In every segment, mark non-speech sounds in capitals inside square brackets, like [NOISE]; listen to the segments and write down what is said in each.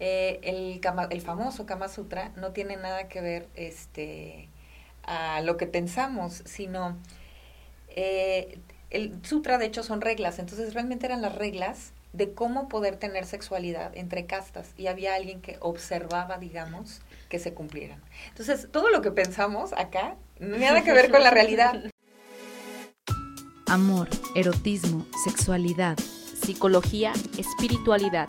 Eh, el, famoso Kama Sutra no tiene nada que ver este, a lo que pensamos, sino eh, el sutra de hecho son reglas, entonces realmente eran las reglas de cómo poder tener sexualidad entre castas y había alguien que observaba, digamos, que se cumplieran. Entonces, todo lo que pensamos acá, nada que ver con la realidad. Amor, erotismo, sexualidad, psicología, espiritualidad.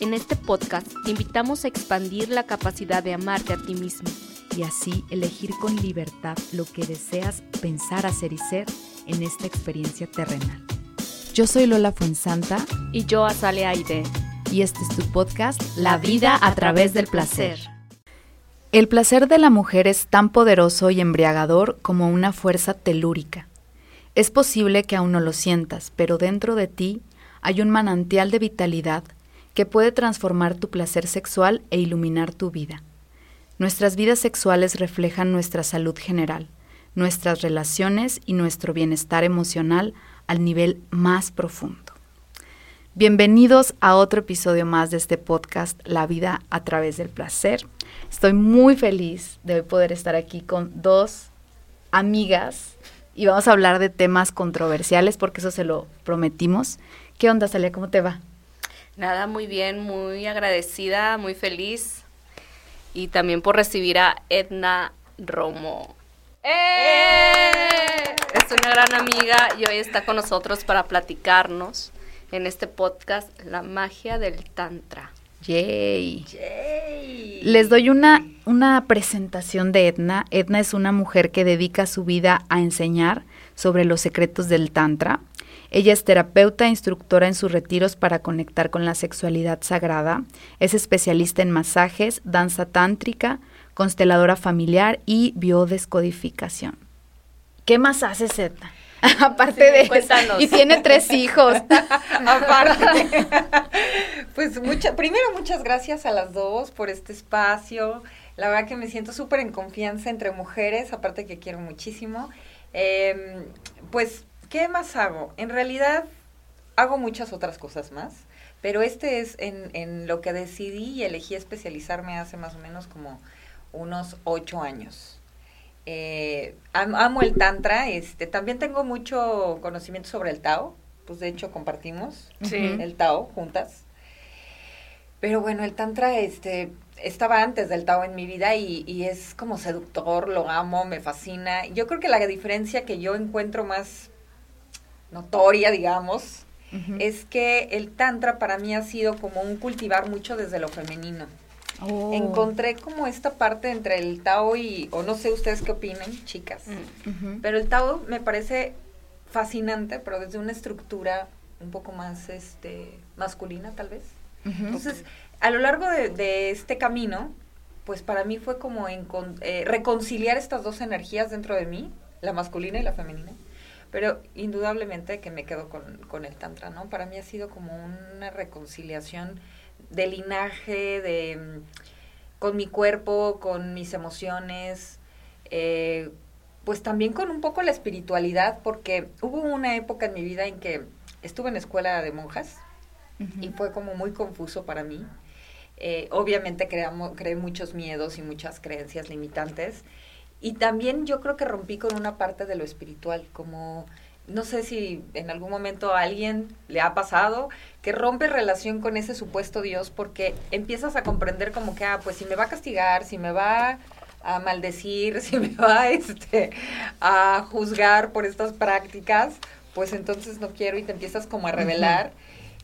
En este podcast te invitamos a expandir la capacidad de amarte a ti mismo y así elegir con libertad lo que deseas pensar, hacer y ser en esta experiencia terrenal. Yo soy Lola Fuensanta y yo Azale Aide. Y este es tu podcast La vida a través del placer. El placer de la mujer es tan poderoso y embriagador como una fuerza telúrica. Es posible que aún no lo sientas, pero dentro de ti hay un manantial de vitalidad que puede transformar tu placer sexual e iluminar tu vida. Nuestras vidas sexuales reflejan nuestra salud general, nuestras relaciones y nuestro bienestar emocional al nivel más profundo. Bienvenidos a otro episodio más de este podcast La vida a través del placer. Estoy muy feliz de poder estar aquí con dos amigas y vamos a hablar de temas controversiales porque eso se lo prometimos. ¿Qué onda, Salia? ¿Cómo te va? Nada, muy bien, muy agradecida, muy feliz y también por recibir a Edna Romo. ¡Eh! Es una gran amiga y hoy está con nosotros para platicarnos en este podcast la magia del Tantra. Yay. Les doy una, una presentación de Edna. Edna es una mujer que dedica su vida a enseñar sobre los secretos del Tantra. Ella es terapeuta e instructora en sus retiros para conectar con la sexualidad sagrada. Es especialista en masajes, danza tántrica, consteladora familiar y biodescodificación. ¿Qué más haces, Edna? [LAUGHS] Aparte de cuéntanos. y tiene tres hijos. [LAUGHS] Aparte. pues mucha, primero muchas gracias a las dos por este espacio. La verdad que me siento súper en confianza entre mujeres, aparte que quiero muchísimo. Em, pues ¿Qué más hago? En realidad hago muchas otras cosas más, pero este es en, en lo que decidí y elegí especializarme hace más o menos como unos ocho años. Eh, amo el tantra, este, también tengo mucho conocimiento sobre el Tao, pues de hecho compartimos el Tao juntas. Pero bueno, el tantra este, estaba antes del Tao en mi vida y, y, es como seductor, lo amo, me fascina. Yo creo que la diferencia que yo encuentro más notoria, digamos, es que el tantra para mí ha sido como un cultivar mucho desde lo femenino. Oh. Encontré como esta parte entre el Tao y, o no sé ustedes qué opinen, chicas, mm. pero el Tao me parece fascinante, pero desde una estructura un poco más este, masculina tal vez. Entonces, a lo largo de, este camino, pues para mí fue como eh, reconciliar estas dos energías dentro de mí, la masculina y la femenina. Pero indudablemente que me quedo con, el Tantra, ¿no? Para mí ha sido como una reconciliación de linaje, de mm, con mi cuerpo, con mis emociones, eh, pues también con un poco la espiritualidad, porque hubo una época en mi vida en que estuve en escuela de monjas y fue como muy confuso para mí. Eh, obviamente creamos, creé muchos miedos y muchas creencias limitantes y también yo creo que rompí con una parte de lo espiritual, como no sé si en algún momento a alguien le ha pasado que rompe relación con ese supuesto Dios porque empiezas a comprender como que, ah, pues si me va a castigar, si me va a maldecir, [LAUGHS] si me va este, a juzgar por estas prácticas, pues entonces no quiero y te empiezas como a revelar.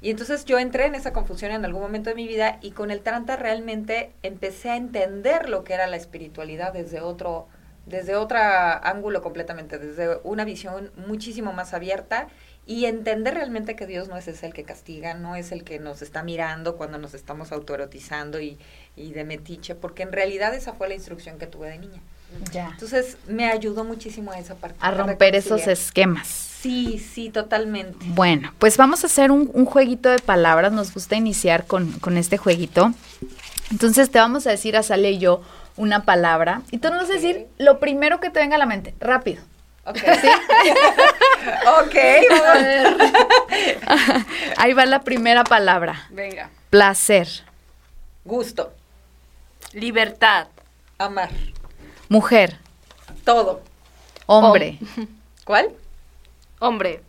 Y entonces yo entré en esa confusión en algún momento de mi vida y con el Tranta realmente empecé a entender lo que era la espiritualidad desde otro desde otro ángulo completamente, desde una visión muchísimo más abierta y entender realmente que Dios no es el que castiga, no es el que nos está mirando cuando nos estamos autoerotizando y, y de metiche, porque en realidad esa fue la instrucción que tuve de niña. Ya. Entonces me ayudó muchísimo a esa parte. A romper esos esquemas. Sí, sí, totalmente. Bueno, pues vamos a hacer un, un jueguito de palabras. Nos gusta iniciar con, con este jueguito. Entonces te vamos a decir a Sale y yo una palabra y tú nos vas a decir lo primero que te venga a la mente, rápido. Ok. [LAUGHS] [LAUGHS] ok, vamos. A ver. [LAUGHS] Ahí va la primera palabra. Venga. Placer. Gusto, Libertad. amar, Mujer. todo. Hombre. ¿Cuál? Hombre.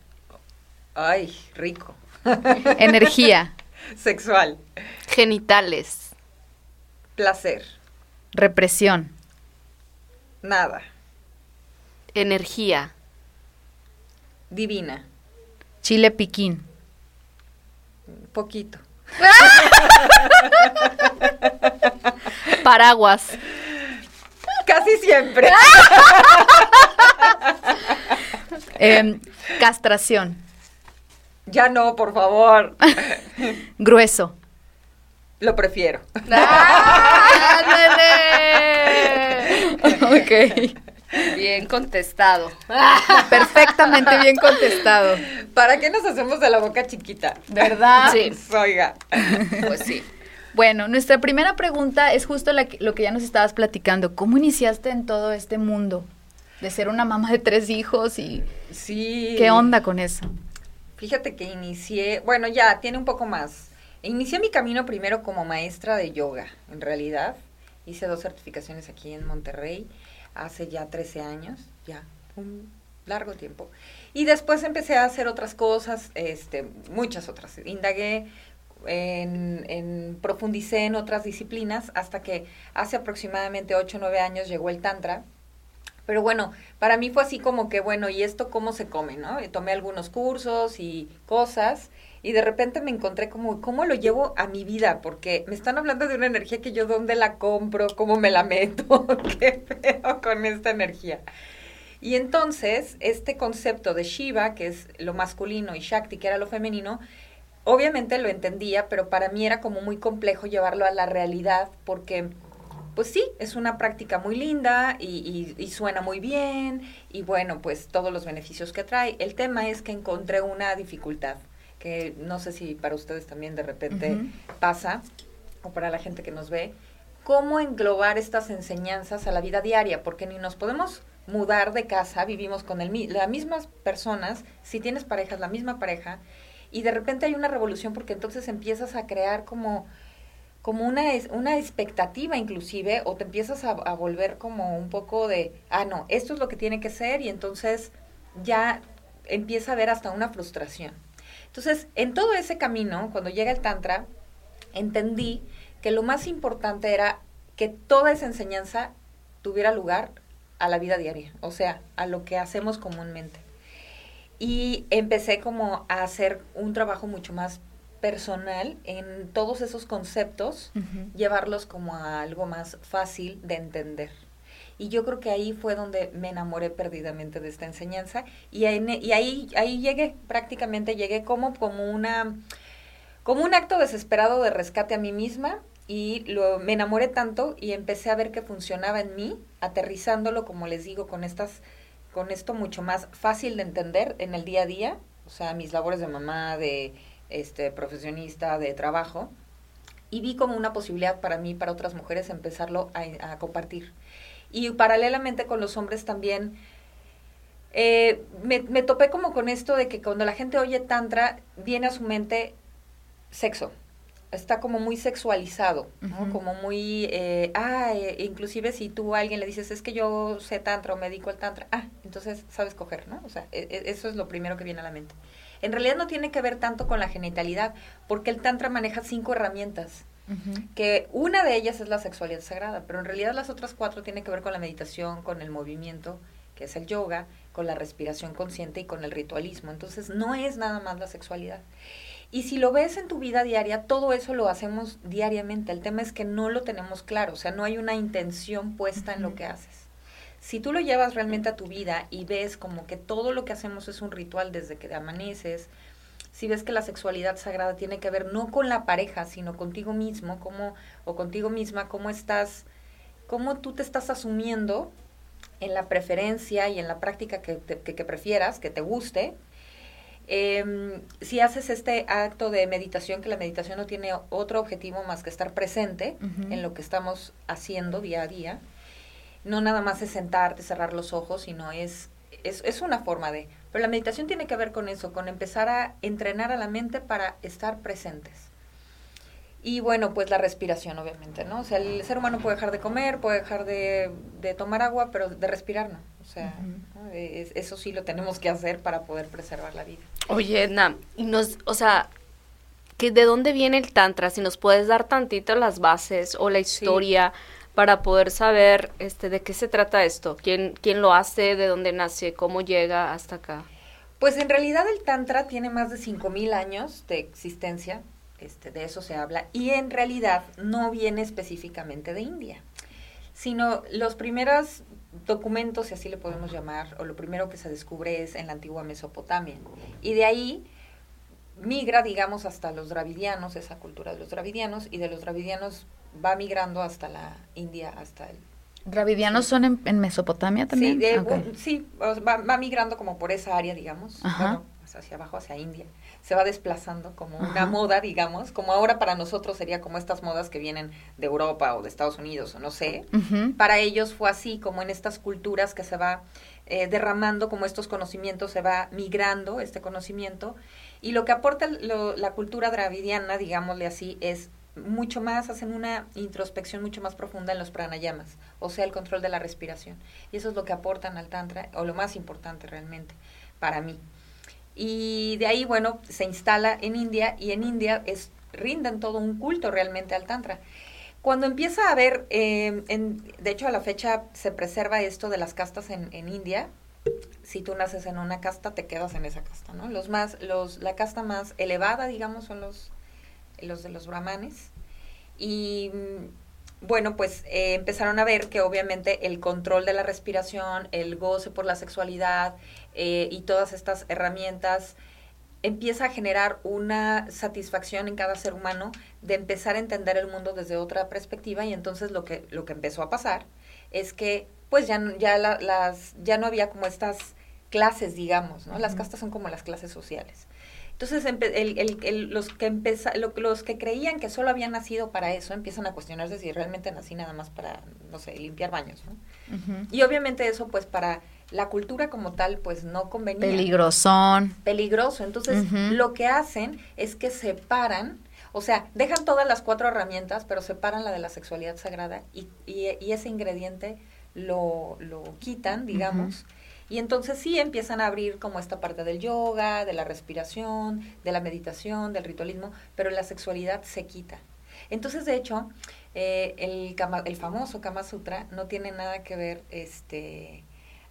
Ay, rico. Energía. Sexual, Genitales. placer, Represión. nada, Energía. divina, Chile piquín. poquito. [LAUGHS] Paraguas. Casi siempre. [LAUGHS] Em, castración. Ya no, por favor. [LAUGHS] Grueso. Lo prefiero. Ok. Bien contestado. Perfectamente bien contestado. ¿Para qué nos hacemos de la boca chiquita? ¿Verdad? [LAUGHS] Sí. Oiga. Pues sí. Bueno, nuestra primera pregunta es justo la que- lo que ya nos estabas platicando. ¿Cómo iniciaste en todo este mundo? De ser una mamá de tres hijos y Sí. qué onda con eso. Fíjate que inicié, bueno, ya tiene un poco más. Inicié mi camino primero como maestra de yoga, en realidad. Hice dos certificaciones aquí en Monterrey hace ya 13 años, ya un largo tiempo. Y después empecé a hacer otras cosas, este, muchas otras. Indagué, en, profundicé en otras disciplinas hasta que hace aproximadamente 8 o 9 años llegó el Tantra. Pero bueno, para mí fue así como que, bueno, ¿y esto cómo se come, no? Tomé algunos cursos y cosas y de repente me encontré como, ¿cómo lo llevo a mi vida? Porque me están hablando de una energía que yo dónde la compro, cómo me la meto, [LAUGHS] qué pedo con esta energía. Y entonces, este concepto de Shiva, que es lo masculino, y Shakti, que era lo femenino, obviamente lo entendía, pero para mí era como muy complejo llevarlo a la realidad porque pues sí, es una práctica muy linda y, y- y suena muy bien y bueno, pues todos los beneficios que trae. El tema es que encontré una dificultad que no sé si para ustedes también de repente pasa o para la gente que nos ve, cómo englobar estas enseñanzas a la vida diaria, porque ni nos podemos mudar de casa, vivimos con el, las mismas personas, si tienes parejas, la misma pareja, y de repente hay una revolución porque entonces empiezas a crear como como una, una expectativa inclusive, o te empiezas a, a volver como un poco de, ah, no, esto es lo que tiene que ser, y entonces ya empieza a haber hasta una frustración. Entonces, en todo ese camino, cuando llega el Tantra, entendí que lo más importante era que toda esa enseñanza tuviera lugar a la vida diaria, o sea, a lo que hacemos comúnmente. Y empecé como a hacer un trabajo mucho más personal en todos esos conceptos, llevarlos como a algo más fácil de entender. Y yo creo que ahí fue donde me enamoré perdidamente de esta enseñanza y, ahí- ahí, llegué, prácticamente llegué como, como, una, como un acto desesperado de rescate a mí misma y lo, me enamoré tanto y empecé a ver que funcionaba en mí, aterrizándolo, como les digo, con, estas, con esto mucho más fácil de entender en el día a día, o sea, mis labores de mamá, de este profesionista, de trabajo, y vi como una posibilidad para mí, para otras mujeres, empezarlo a compartir. Y paralelamente con los hombres también, eh, me, me topé como con esto de que cuando la gente oye tantra, viene a su mente sexo. Está como muy sexualizado. Como muy, eh, ah, eh, inclusive si tú a alguien le dices, es que yo sé tantra o me dedico al tantra, ah, entonces sabes coger, ¿no? O sea, e- e- eso es lo primero que viene a la mente. En realidad no tiene que ver tanto con la genitalidad, porque el tantra maneja cinco herramientas Que una de ellas es la sexualidad sagrada, pero en realidad las otras cuatro tienen que ver con la meditación, con el movimiento, que es el yoga, con la respiración consciente y con el ritualismo. Entonces no es nada más la sexualidad. Y si lo ves en tu vida diaria, todo eso lo hacemos diariamente. El tema es que no lo tenemos claro, o sea, no hay una intención puesta en lo que haces. Si tú lo llevas realmente a tu vida y ves como que todo lo que hacemos es un ritual desde que amaneces, si ves que la sexualidad sagrada tiene que ver no con la pareja, sino contigo mismo, cómo, o contigo misma, cómo estás, cómo tú te estás asumiendo en la preferencia y en la práctica que, te- que, que prefieras, que te guste. Em, si haces este acto de meditación, que la meditación no tiene otro objetivo más que estar presente en lo que estamos haciendo día a día, no nada más es sentarte, cerrar los ojos, sino es es, es una forma de, pero la meditación tiene que ver con eso, con empezar a entrenar a la mente para estar presentes. Y bueno, pues la respiración, obviamente, ¿no? O sea, el ser humano puede dejar de comer, puede dejar de, de tomar agua, pero de respirar no. O sea, ¿no? Es- eso sí lo tenemos que hacer para poder preservar la vida. Oye, Edna, y nos, o sea, que ¿de dónde viene el tantra? Si nos puedes dar tantito las bases o la historia para poder saber este de qué se trata esto, quién quién lo hace, de dónde nace, cómo llega hasta acá. Pues en realidad el Tantra tiene más de 5.000 años de existencia, este, de eso se habla, y en realidad no viene específicamente de India, sino los primeros documentos, si así le podemos llamar, o lo primero que se descubre es en la antigua Mesopotamia. Y de ahí migra, digamos, hasta los dravidianos, esa cultura de los dravidianos, y de los dravidianos va migrando hasta la India, hasta el ¿Dravidianos son en, en Mesopotamia también? Sí, de- Ok. un- sí, va, va migrando como por esa área, digamos, bueno, pues hacia abajo, hacia India. Se va desplazando como una moda, digamos, como ahora para nosotros sería como estas modas que vienen de Europa o de Estados Unidos o no sé. Para ellos fue así, como en estas culturas que se va eh, derramando, como estos conocimientos, se va migrando este conocimiento. Y lo que aporta lo- la cultura dravidiana, digámosle así, es mucho más, hacen una introspección mucho más profunda en los pranayamas, o sea, el control de la respiración. Y eso es lo que aportan al Tantra, o lo más importante realmente para mí. Y de ahí, bueno, se instala en India y en India es, rinden todo un culto realmente al Tantra. Cuando empieza a haber, en, de hecho a la fecha se preserva esto de las castas en, en India, si tú naces en una casta, te quedas en esa casta, ¿no? Los más, los, la casta más elevada, digamos, son los, los de los brahmanes. Y mm, bueno, pues eh, empezaron a ver que obviamente el control de la respiración, el goce por la sexualidad eh, y todas estas herramientas empieza a generar una satisfacción en cada ser humano de empezar a entender el mundo desde otra perspectiva. Y entonces lo que lo que empezó a pasar es que pues ya no- ya la- las ya no había como estas clases digamos no las castas son como las clases sociales entonces el- el- el- los que empeza, lo- los que creían que solo habían nacido para eso empiezan a cuestionarse si realmente nací nada más para no sé limpiar baños ¿no? Y obviamente eso pues para la cultura como tal pues no convenía Peligrosón. peligroso. Entonces, lo que hacen es que separan, o sea, dejan todas las cuatro herramientas, pero separan la de la sexualidad sagrada y, y, y ese ingrediente lo, lo quitan, digamos. Y entonces sí empiezan a abrir como esta parte del yoga, de la respiración, de la meditación, del ritualismo, pero la sexualidad se quita. Entonces, de hecho, eh, el, famoso Kama Sutra no tiene nada que ver este,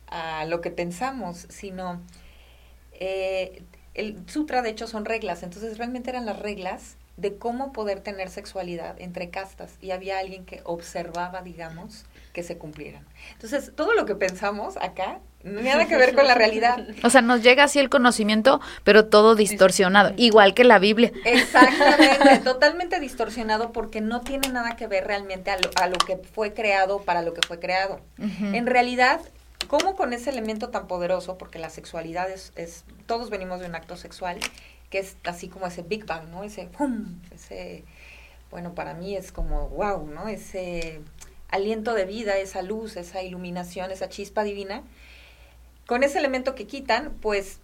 a lo que pensamos, sino eh, el sutra de hecho son reglas, entonces realmente eran las reglas de cómo poder tener sexualidad entre castas y había alguien que observaba, digamos, que se cumplieran. Entonces, todo lo que pensamos acá, nada que ver con la realidad. O sea, nos llega así el conocimiento, pero todo distorsionado, igual que la Biblia. Exactamente, [LAUGHS] totalmente distorsionado porque no tiene nada que ver realmente a lo, a lo que fue creado para lo que fue creado. En realidad, ¿cómo con ese elemento tan poderoso? Porque la sexualidad es, es, todos venimos de un acto sexual, que es así como ese Big Bang, ¿no? Ese, ¡pum! ese, bueno, para mí es como, wow, ¿no? Ese aliento de vida, esa luz, esa iluminación, esa chispa divina. Con ese elemento que quitan, pues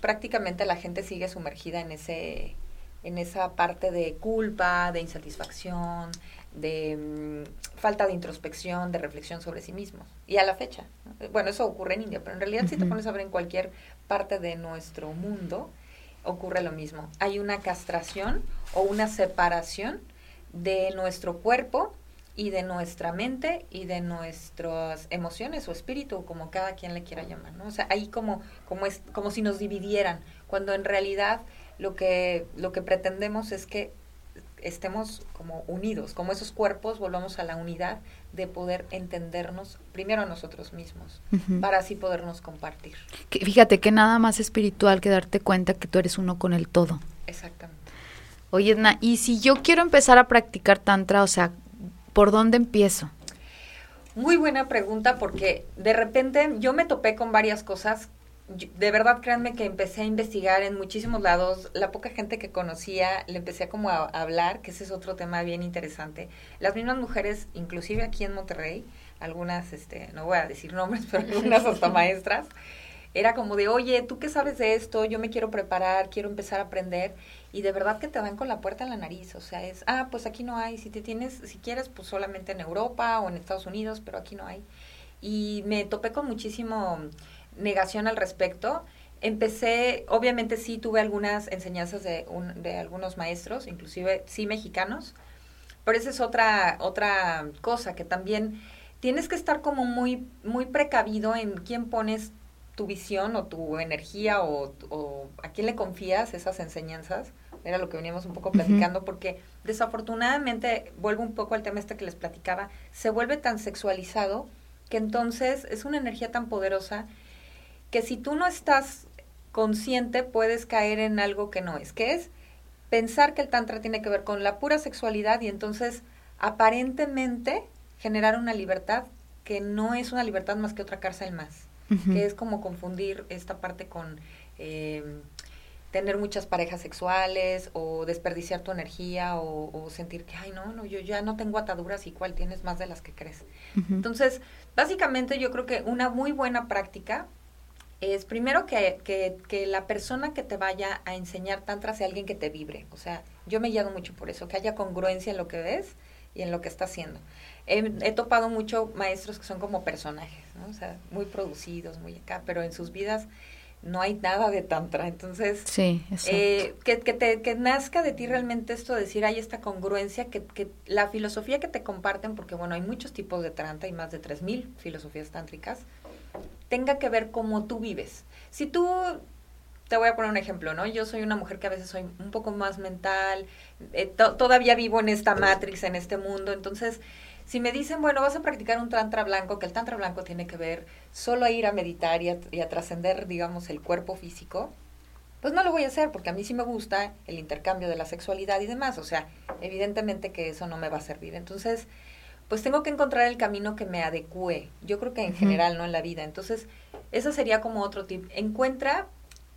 prácticamente la gente sigue sumergida en ese en esa parte de culpa, de insatisfacción, de mm, falta de introspección, de reflexión sobre sí mismos. Y a la fecha. ¿no? Bueno, eso ocurre en India, pero en realidad si te pones a ver en cualquier parte de nuestro mundo, ocurre lo mismo. Hay una castración o una separación de nuestro cuerpo y de nuestra mente y de nuestras emociones o espíritu, como cada quien le quiera llamar, ¿no? O sea, ahí como, como, es, como si nos dividieran, cuando en realidad lo que, lo que pretendemos es que estemos como unidos, como esos cuerpos, volvamos a la unidad de poder entendernos primero a nosotros mismos, para así podernos compartir. Que- fíjate que nada más espiritual que darte cuenta que tú eres uno con el todo. Exactamente. Oye, Edna, y si yo quiero empezar a practicar tantra, o sea, ¿por dónde empiezo? Muy buena pregunta porque de repente yo me topé con varias cosas. De verdad, créanme que empecé a investigar en muchísimos lados. La poca gente que conocía, le empecé como a, a hablar, que ese es otro tema bien interesante. Las mismas mujeres, inclusive aquí en Monterrey, algunas, este, no voy a decir nombres, [LAUGHS] pero algunas hasta [LAUGHS] maestras, era como de, oye, ¿tú qué sabes de esto? Yo me quiero preparar, quiero empezar a aprender. Y de verdad que te dan con la puerta en la nariz. O sea, es, ah, pues aquí no hay. Si te tienes, si quieres, pues solamente en Europa o en Estados Unidos, pero aquí no hay. Y me topé con muchísimo negación al respecto. Empecé, obviamente sí tuve algunas enseñanzas de, un, de algunos maestros, inclusive sí mexicanos, pero esa es otra, otra cosa que también tienes que estar como muy, muy precavido en quién pones tu visión o tu energía o, a quién le confías esas enseñanzas. Era lo que veníamos un poco platicando, porque desafortunadamente, vuelvo un poco al tema este que les platicaba, se vuelve tan sexualizado que entonces es una energía tan poderosa que si tú no estás consciente puedes caer en algo que no es, que es pensar que el tantra tiene que ver con la pura sexualidad y entonces aparentemente generar una libertad que no es una libertad más que otra cárcel más que es como confundir esta parte con eh, tener muchas parejas sexuales o desperdiciar tu energía o, sentir que, ay, no, no, yo ya no tengo ataduras y cuál tienes más de las que crees. Entonces, básicamente yo creo que una muy buena práctica es primero que, que, que, la persona que te vaya a enseñar tantra sea alguien que te vibre. O sea, yo me guiado mucho por eso, que haya congruencia en lo que ves y en lo que está haciendo he, topado mucho maestros que son como personajes, ¿no? O sea, muy producidos, muy acá, pero en sus vidas no hay nada de tantra. Entonces, sí, eh, que, que, te, que nazca de ti realmente esto de decir, hay esta congruencia, que, que la filosofía que te comparten, porque bueno, hay muchos tipos de tantra, hay más de 3.000 filosofías tántricas, tenga que ver cómo tú vives. Si tú te voy a poner un ejemplo, ¿no? Yo soy una mujer que a veces soy un poco más mental, eh, todavía vivo en esta matrix, en este mundo, entonces si me dicen, bueno, vas a practicar un tantra blanco, que el tantra blanco tiene que ver solo a ir a meditar y a, trascender, digamos, el cuerpo físico, pues no lo voy a hacer porque a mí sí me gusta el intercambio de la sexualidad y demás. O sea, evidentemente que eso no me va a servir. Entonces, pues tengo que encontrar el camino que me adecue. Yo creo que en general, no en la vida. Entonces, eso sería como otro tip. Encuentra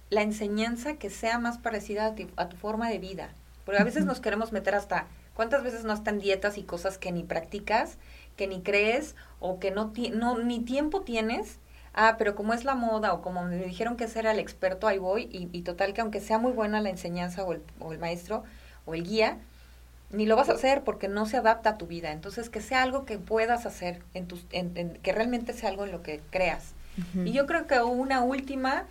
la enseñanza que sea más parecida a, tu forma de vida. Porque a veces nos queremos meter hasta ¿Cuántas veces no están dietas y cosas que ni practicas, que ni crees o que no, no ni tiempo tienes? Ah, pero como es la moda o como me dijeron que ser el experto, ahí voy y, total que aunque sea muy buena la enseñanza o el, o el maestro o el guía, ni lo vas a hacer porque no se adapta a tu vida. Entonces, que sea algo que puedas hacer, en tus, en, que realmente sea algo en lo que creas. Y yo creo que una última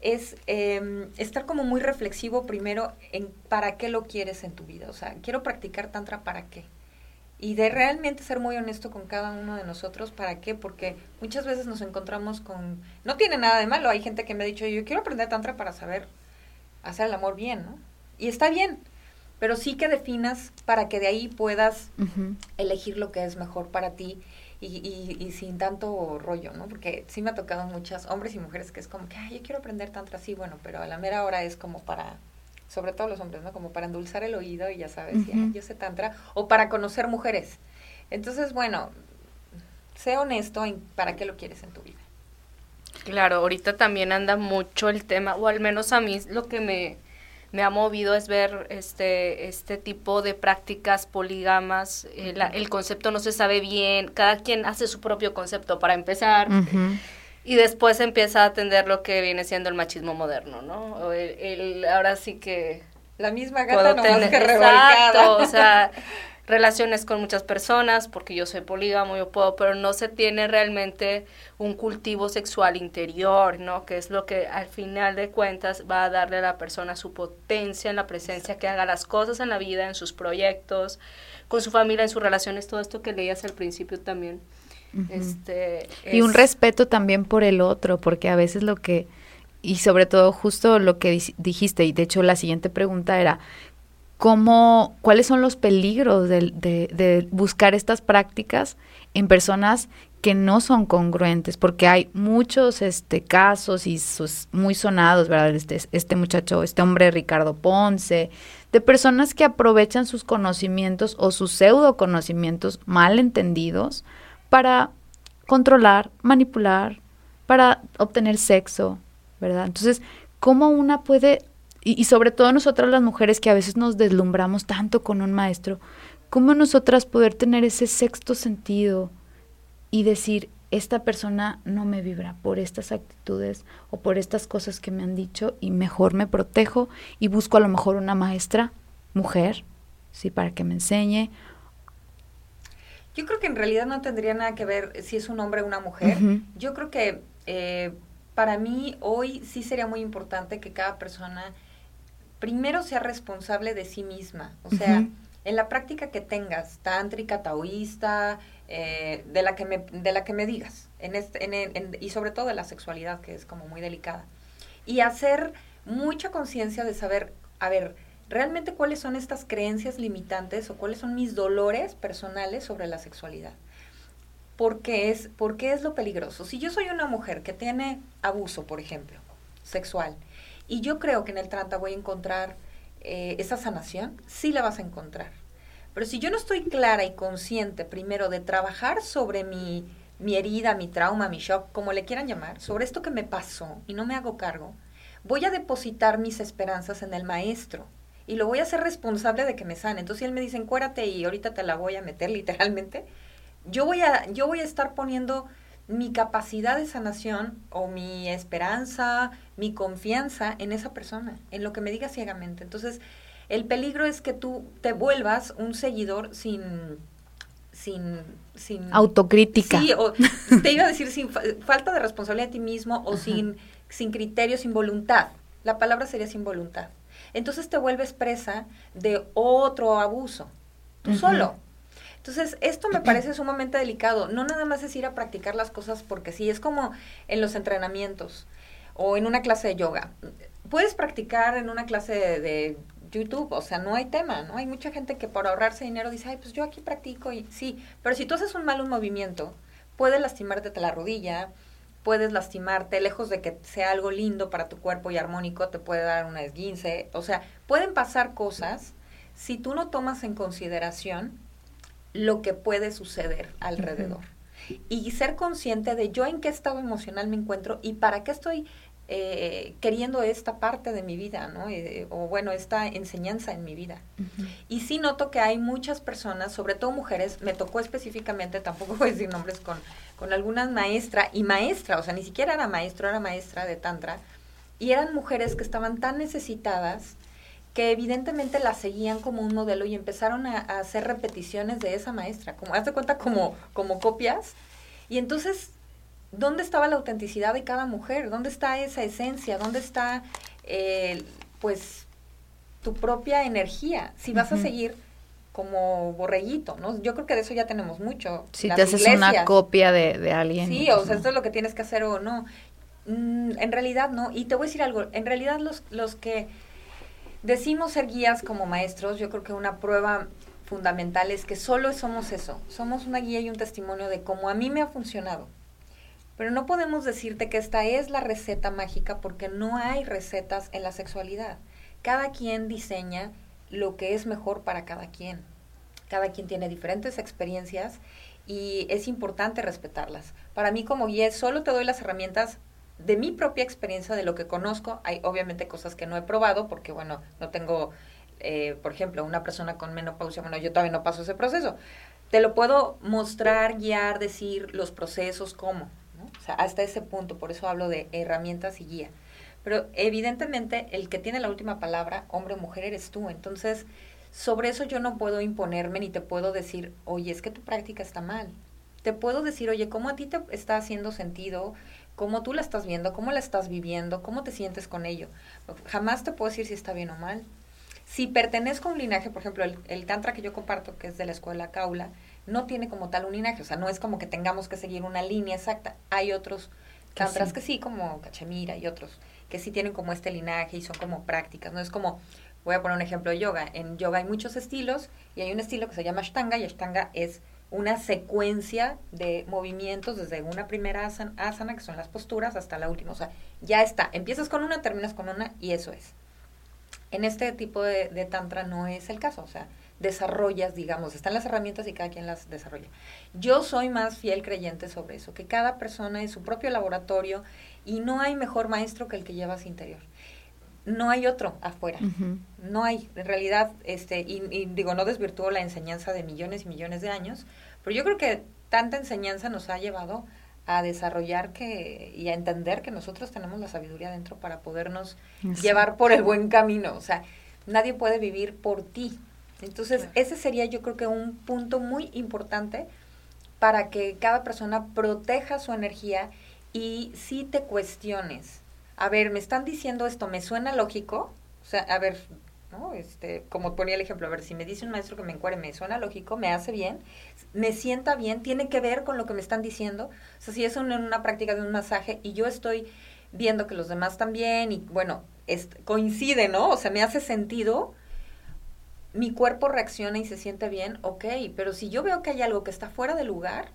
es eh, estar como muy reflexivo primero en para qué lo quieres en tu vida. O sea, quiero practicar tantra para qué. Y de realmente ser muy honesto con cada uno de nosotros, ¿para qué? Porque muchas veces nos encontramos con... No tiene nada de malo, hay gente que me ha dicho, yo quiero aprender tantra para saber hacer el amor bien, ¿no? Y está bien, pero sí que definas para que de ahí puedas elegir lo que es mejor para ti y, y, sin tanto rollo, ¿no? Porque sí me ha tocado muchas hombres y mujeres que es como que, ay, yo quiero aprender tanto así, bueno, pero a la mera hora es como para, sobre todo los hombres, ¿no? Como para endulzar el oído y ya sabes, yo sé tantra, o para conocer mujeres. Entonces, bueno, sé honesto en para qué lo quieres en tu vida. Claro, ahorita también anda mucho el tema, o al menos a mí lo que me me ha movido es ver este, este tipo de prácticas polígamas. Eh, el concepto no se sabe bien, cada quien hace su propio concepto para empezar. Y después empieza a atender lo que viene siendo el machismo moderno, ¿no? El, ahora sí que... La misma gata no más que Exacto, o sea, [LAUGHS] relaciones con muchas personas, porque yo soy polígamo, yo puedo, pero no se tiene realmente un cultivo sexual interior, ¿no? Que es lo que al final de cuentas va a darle a la persona su potencia en la presencia, que haga las cosas en la vida, en sus proyectos, con su familia, en sus relaciones, todo esto que leías al principio también. este, Y un respeto también por el otro, porque a veces lo que, y sobre todo justo lo que dijiste, y de hecho la siguiente pregunta era, cómo, cuáles son los peligros de, buscar estas prácticas en personas que no son congruentes, porque hay muchos este, casos y sus, muy sonados, ¿verdad? Este, este muchacho, este hombre Ricardo Ponce, de personas que aprovechan sus conocimientos o sus pseudo conocimientos mal entendidos para controlar, manipular, para obtener sexo, ¿verdad? Entonces, ¿cómo una puede y, sobre todo nosotras las mujeres que a veces nos deslumbramos tanto con un maestro, ¿cómo nosotras poder tener ese sexto sentido y decir, esta persona no me vibra por estas actitudes o por estas cosas que me han dicho y mejor me protejo y busco a lo mejor una maestra, mujer, sí, para que me enseñe. Yo creo que en realidad no tendría nada que ver si es un hombre o una mujer. Yo creo que eh, para mí hoy sí sería muy importante que cada persona primero sea responsable de sí misma. O sea, en la práctica que tengas, tántrica, taoísta, eh, de, la que me, de la que me digas, en este, en, y sobre todo de la sexualidad, que es como muy delicada. Y hacer mucha conciencia de saber, a ver, realmente cuáles son estas creencias limitantes o cuáles son mis dolores personales sobre la sexualidad. ¿Por qué es, por qué es lo peligroso? Si yo soy una mujer que tiene abuso, por ejemplo, sexual, y yo creo que en el trata voy a encontrar eh, esa sanación, sí la vas a encontrar. Pero si yo no estoy clara y consciente primero de trabajar sobre mi, mi herida, mi trauma, mi shock, como le quieran llamar, sobre esto que me pasó y no me hago cargo, voy a depositar mis esperanzas en el maestro y lo voy a hacer responsable de que me sane. Entonces si él me dice, encuérate y ahorita te la voy a meter [LAUGHS] literalmente, yo voy a, yo voy a estar poniendo mi capacidad de sanación o mi esperanza, mi confianza en esa persona, en lo que me diga ciegamente. Entonces, el peligro es que tú te vuelvas un seguidor sin sin, sin autocrítica. Sí, o [LAUGHS] te iba a decir sin falta de responsabilidad de ti mismo o sin sin criterio, sin voluntad. La palabra sería sin voluntad. Entonces te vuelves presa de otro abuso, tú solo. Entonces, esto me parece sumamente delicado. No nada más es ir a practicar las cosas porque sí, es como en los entrenamientos o en una clase de yoga. Puedes practicar en una clase de, YouTube, o sea, no hay tema, ¿no? Hay mucha gente que por ahorrarse dinero dice, ay, pues yo aquí practico y sí, pero si tú haces un mal movimiento, puedes lastimarte la rodilla, puedes lastimarte, lejos de que sea algo lindo para tu cuerpo y armónico, te puede dar una esguince, o sea, pueden pasar cosas si tú no tomas en consideración lo que puede suceder alrededor. Y ser consciente de yo en qué estado emocional me encuentro y para qué estoy eh, queriendo esta parte de mi vida, ¿no? Eh, o bueno, esta enseñanza en mi vida. Y sí noto que hay muchas personas, sobre todo mujeres, me tocó específicamente, tampoco voy a decir nombres, con, con algunas maestra y maestra, o sea, ni siquiera era maestro, era maestra de Tantra, y eran mujeres que estaban tan necesitadas que evidentemente la seguían como un modelo y empezaron a, hacer repeticiones de esa maestra, como haz de cuenta como, como copias. Y entonces, ¿dónde estaba la autenticidad de cada mujer? ¿Dónde está esa esencia? ¿Dónde está, eh, pues, tu propia energía? Si vas a seguir como borreguito, ¿no? Yo creo que de eso ya tenemos mucho. Si te haces una copia de, de alguien. Sí, o sea, esto es lo que tienes que hacer o no. Mm, en realidad no. Y te voy a decir algo, en realidad los, los que Decimos ser guías como maestros, yo creo que una prueba fundamental es que solo somos eso, somos una guía y un testimonio de cómo a mí me ha funcionado. Pero no podemos decirte que esta es la receta mágica porque no hay recetas en la sexualidad. Cada quien diseña lo que es mejor para cada quien. Cada quien tiene diferentes experiencias y es importante respetarlas. Para mí como guía solo te doy las herramientas de mi propia experiencia, de lo que conozco, hay obviamente cosas que no he probado porque, bueno, no tengo, eh, por ejemplo, una persona con menopausia, bueno, yo todavía no paso ese proceso. Te lo puedo mostrar, guiar, decir los procesos, cómo, O sea, hasta ese punto, por eso hablo de herramientas y guía. Pero evidentemente el que tiene la última palabra, hombre o mujer, eres tú. Entonces, sobre eso yo no puedo imponerme ni te puedo decir, oye, es que tu práctica está mal. Te puedo decir, oye, ¿cómo a ti te está haciendo sentido? Cómo tú la estás viendo, cómo la estás viviendo, cómo te sientes con ello. Jamás te puedo decir si está bien o mal. Si pertenezco a un linaje, por ejemplo, el, tantra que yo comparto, que es de la escuela Kaula, no tiene como tal un linaje, o sea, no es como que tengamos que seguir una línea exacta. Hay otros tantras que sí, como Cachemira y otros, que sí tienen como este linaje y son como prácticas, no es como, voy a poner un ejemplo de yoga, en yoga hay muchos estilos y hay un estilo que se llama Ashtanga y Ashtanga es una secuencia de movimientos desde una primera asana, que son las posturas, hasta la última. O sea, ya está. Empiezas con una, terminas con una y eso es. En este tipo de, de tantra no es el caso. O sea, desarrollas, digamos, están las herramientas y cada quien las desarrolla. Yo soy más fiel creyente sobre eso, que cada persona es su propio laboratorio y no hay mejor maestro que el que llevas interior no hay otro afuera. No hay. En realidad, este, y, digo, no desvirtúo la enseñanza de millones y millones de años, pero yo creo que tanta enseñanza nos ha llevado a desarrollar que y a entender que nosotros tenemos la sabiduría dentro para podernos llevar por el buen camino. O sea, nadie puede vivir por ti. Entonces, ese sería yo creo que un punto muy importante para que cada persona proteja su energía y si te cuestiones. A ver, me están diciendo esto, ¿me suena lógico? O sea, a ver, ¿no? Este, como ponía el ejemplo, a ver, si me dice un maestro que me encuere, me suena lógico, me hace bien, me sienta bien, tiene que ver con lo que me están diciendo. O sea, si es una, una práctica de un masaje y yo estoy viendo que los demás también y bueno, coincide, ¿no? O sea, me hace sentido, mi cuerpo reacciona y se siente bien, ok, pero si yo veo que hay algo que está fuera de lugar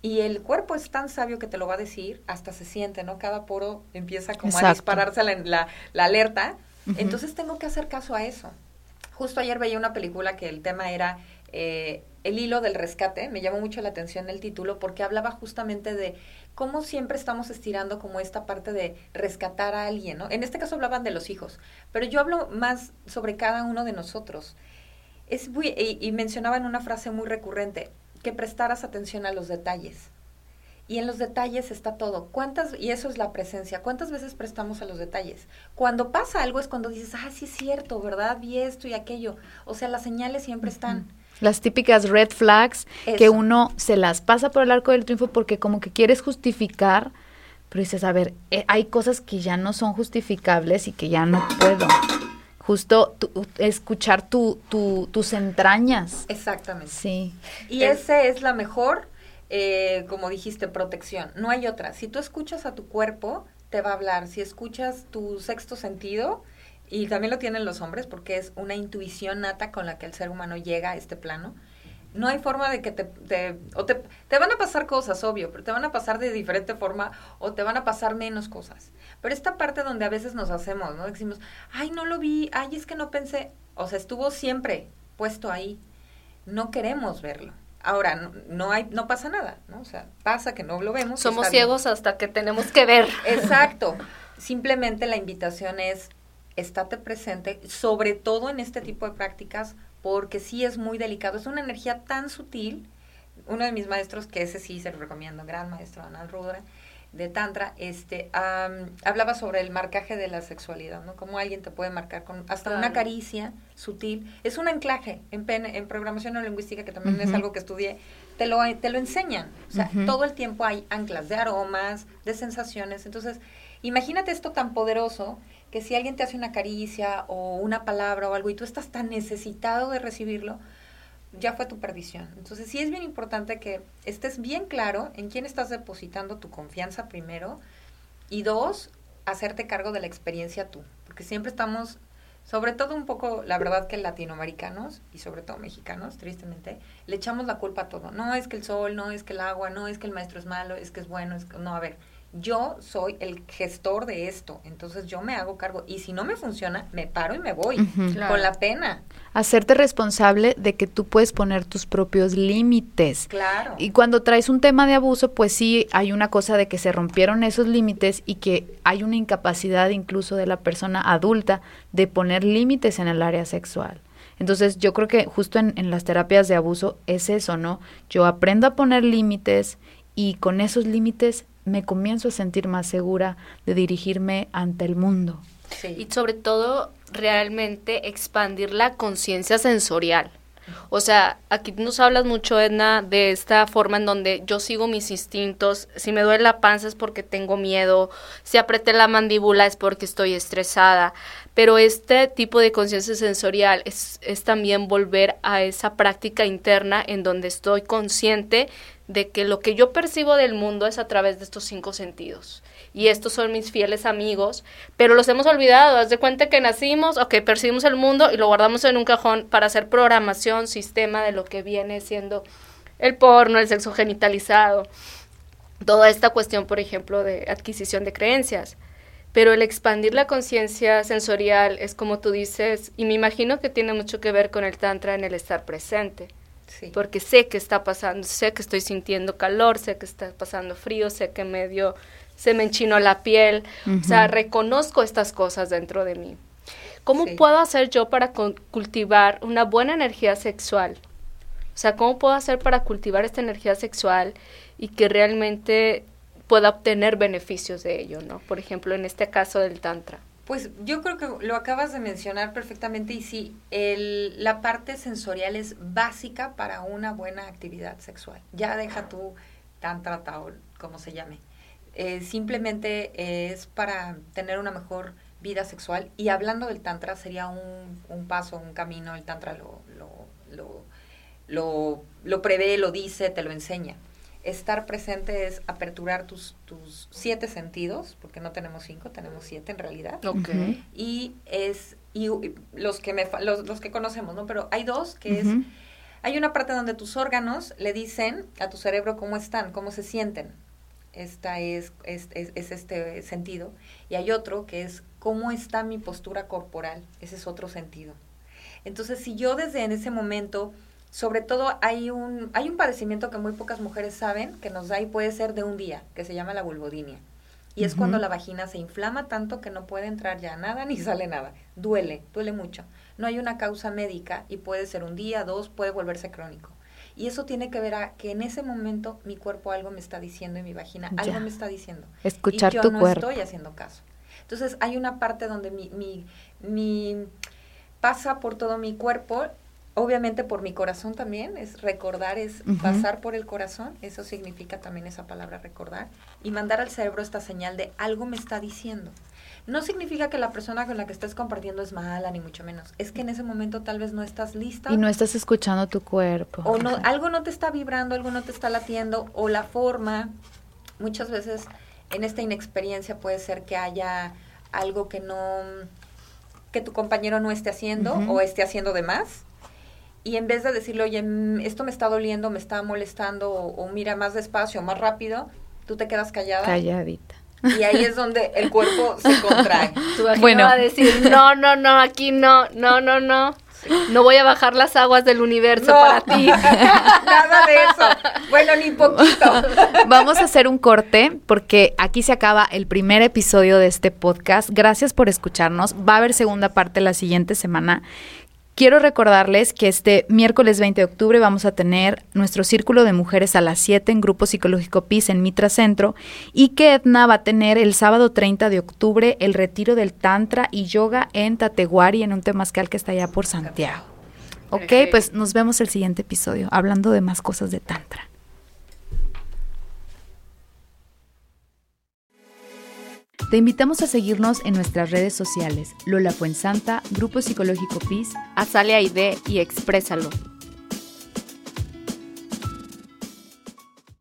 y el cuerpo es tan sabio que te lo va a decir, hasta se siente, ¿no? Cada poro empieza como a dispararse la, la, alerta, entonces tengo que hacer caso a eso. Justo ayer veía una película que el tema era eh, el hilo del rescate, me llamó mucho la atención el título porque hablaba justamente de cómo siempre estamos estirando como esta parte de rescatar a alguien, ¿no? En este caso hablaban de los hijos, pero yo hablo más sobre cada uno de nosotros. Es muy, y, y mencionaban una frase muy recurrente, que prestaras atención a los detalles. Y en los detalles está todo. ¿Cuántas, y eso es la presencia, cuántas veces prestamos a los detalles? Cuando pasa algo es cuando dices, ah, sí es cierto, ¿verdad? Vi esto y aquello. O sea, las señales siempre están. Las típicas red flags que uno se las pasa por el arco del triunfo porque como que quieres justificar, pero dices, a ver, eh, hay cosas que ya no son justificables y que ya no puedo. Justo escuchar tu, tus entrañas. Exactamente. Sí. Y esa es la mejor, eh, como dijiste, protección. No hay otra. Si tú escuchas a tu cuerpo, te va a hablar. Si escuchas tu sexto sentido, y también lo tienen los hombres porque es una intuición nata con la que el ser humano llega a este plano. No hay forma de que te, te, o te, te van a pasar cosas, obvio, pero te van a pasar de diferente forma o te van a pasar menos cosas. Pero esta parte donde a veces nos hacemos, ¿no? Decimos, ay, no lo vi, ay, es que no pensé. O sea, estuvo siempre puesto ahí. No queremos verlo. Ahora, no, no, hay, no pasa nada, ¿no? O sea, pasa que no lo vemos. Somos ciegos hasta que tenemos que ver. [LAUGHS] Exacto. Simplemente la invitación es estate presente, sobre todo en este tipo de prácticas, porque sí es muy delicado. Es una energía tan sutil. Uno de mis maestros, que ese sí se lo recomiendo, gran maestro Anal Rudra, de Tantra, este, hablaba sobre el marcaje de la sexualidad, ¿no? Cómo alguien te puede marcar con hasta una caricia sutil. Es un anclaje en, en programación neurolingüística, que también es algo que estudié, te lo, te lo enseñan. O sea, todo el tiempo hay anclas de aromas, de sensaciones. Entonces, imagínate esto tan poderoso que si alguien te hace una caricia o una palabra o algo y tú estás tan necesitado de recibirlo, ya fue tu perdición. Entonces sí es bien importante que estés bien claro en quién estás depositando tu confianza primero y dos, hacerte cargo de la experiencia tú, porque siempre estamos, sobre todo un poco, la verdad que latinoamericanos y sobre todo mexicanos, tristemente, le echamos la culpa a todo. No es que el sol, no es que el agua, no es que el maestro es malo, es que es bueno, es que, no, a ver, yo soy el gestor de esto, entonces yo me hago cargo y si no me funciona, me paro y me voy con la pena. Hacerte responsable de que tú puedes poner tus propios límites. Claro. Y cuando traes un tema de abuso, pues sí hay una cosa de que se rompieron esos límites y que hay una incapacidad incluso de la persona adulta de poner límites en el área sexual. Entonces yo creo que justo en, en las terapias de abuso es eso, ¿no? Yo aprendo a poner límites y con esos límites me comienzo a sentir más segura de dirigirme ante el mundo. Y sobre todo, realmente expandir la conciencia sensorial. O sea, aquí nos hablas mucho, Edna, de esta forma en donde yo sigo mis instintos. Si me duele la panza es porque tengo miedo. Si apreté la mandíbula es porque estoy estresada. Pero este tipo de conciencia sensorial es, es también volver a esa práctica interna en donde estoy consciente de que lo que yo percibo del mundo es a través de estos cinco sentidos. Y estos son mis fieles amigos, pero los hemos olvidado. Haz de cuenta que nacimos, ok, percibimos el mundo y lo guardamos en un cajón para hacer programación, sistema de lo que viene siendo el porno, el sexo genitalizado, toda esta cuestión, por ejemplo, de adquisición de creencias. Pero el expandir la conciencia sensorial es como tú dices, y me imagino que tiene mucho que ver con el tantra en el estar presente porque sé que está pasando, sé que estoy sintiendo calor, sé que está pasando frío, sé que medio se me enchinó la piel, o sea, reconozco estas cosas dentro de mí. ¿Cómo puedo hacer yo para cultivar una buena energía sexual? O sea, ¿cómo puedo hacer para cultivar esta energía sexual y que realmente pueda obtener beneficios de ello, ¿no? Por ejemplo, en este caso del Tantra. Pues yo creo que lo acabas de mencionar perfectamente y sí, el, la parte sensorial es básica para una buena actividad sexual. Ya deja tu tantra, o como se llame. Eh, simplemente es para tener una mejor vida sexual. Y hablando del tantra, sería un, un paso, un camino, el tantra lo, lo, lo, lo, lo prevé, lo dice, te lo enseña estar presente es aperturar tus, tus siete sentidos, porque no tenemos cinco, tenemos siete en realidad. Okay. Y es, y, los que me los, los, que conocemos, ¿no? Pero hay dos, que es, hay una parte donde tus órganos le dicen a tu cerebro cómo están, cómo se sienten. Esta es, es, es, es este sentido. Y hay otro que es cómo está mi postura corporal. Ese es otro sentido. Entonces, si yo desde en ese momento sobre todo hay un, hay un padecimiento que muy pocas mujeres saben que nos da y puede ser de un día, que se llama la vulvodinia. Y es cuando la vagina se inflama tanto que no puede entrar ya nada ni [LAUGHS] sale nada. Duele, duele mucho. No hay una causa médica y puede ser un día, dos, puede volverse crónico. Y eso tiene que ver a que en ese momento mi cuerpo algo me está diciendo y mi vagina algo me está diciendo. Escuchar y yo tu no cuerpo. estoy haciendo caso. Entonces hay una parte donde mi, mi, mi pasa por todo mi cuerpo obviamente por mi corazón también, es recordar, es pasar por el corazón, eso significa también esa palabra recordar, y mandar al cerebro esta señal de algo me está diciendo. No significa que la persona con la que estés compartiendo es mala, ni mucho menos. Es que en ese momento tal vez no estás lista. Y no estás escuchando tu cuerpo. O no, algo no te está vibrando, algo no te está latiendo, o la forma. Muchas veces en esta inexperiencia puede ser que haya algo que no, que tu compañero no esté haciendo o esté haciendo de más y en vez de decirle, oye, mm, esto me está doliendo, me está molestando, o, mira más despacio, más rápido, tú te quedas callada. Calladita. Y ahí es donde el cuerpo se contrae. [LAUGHS] bueno. va a decir, no, no, no, aquí no, no, no, no. No voy a bajar las aguas del universo para ti. [LAUGHS] Nada de eso. Bueno, ni poquito. [LAUGHS] Vamos a hacer un corte porque aquí se acaba el primer episodio de este podcast. Gracias por escucharnos. Va a haber segunda parte la siguiente semana. Quiero recordarles que este miércoles 20 de octubre vamos a tener nuestro círculo de mujeres a las 7 en Grupo Psicológico PIS en Mitra Centro y que Edna va a tener el sábado 30 de octubre el retiro del Tantra y Yoga en Tateguari en un temazcal que está allá por Santiago. Ok, pues nos vemos el siguiente episodio hablando de más cosas de Tantra. Te invitamos a seguirnos en nuestras redes sociales, Lola Fuensanta, Grupo Psicológico PIS, Azalea ID y Exprésalo.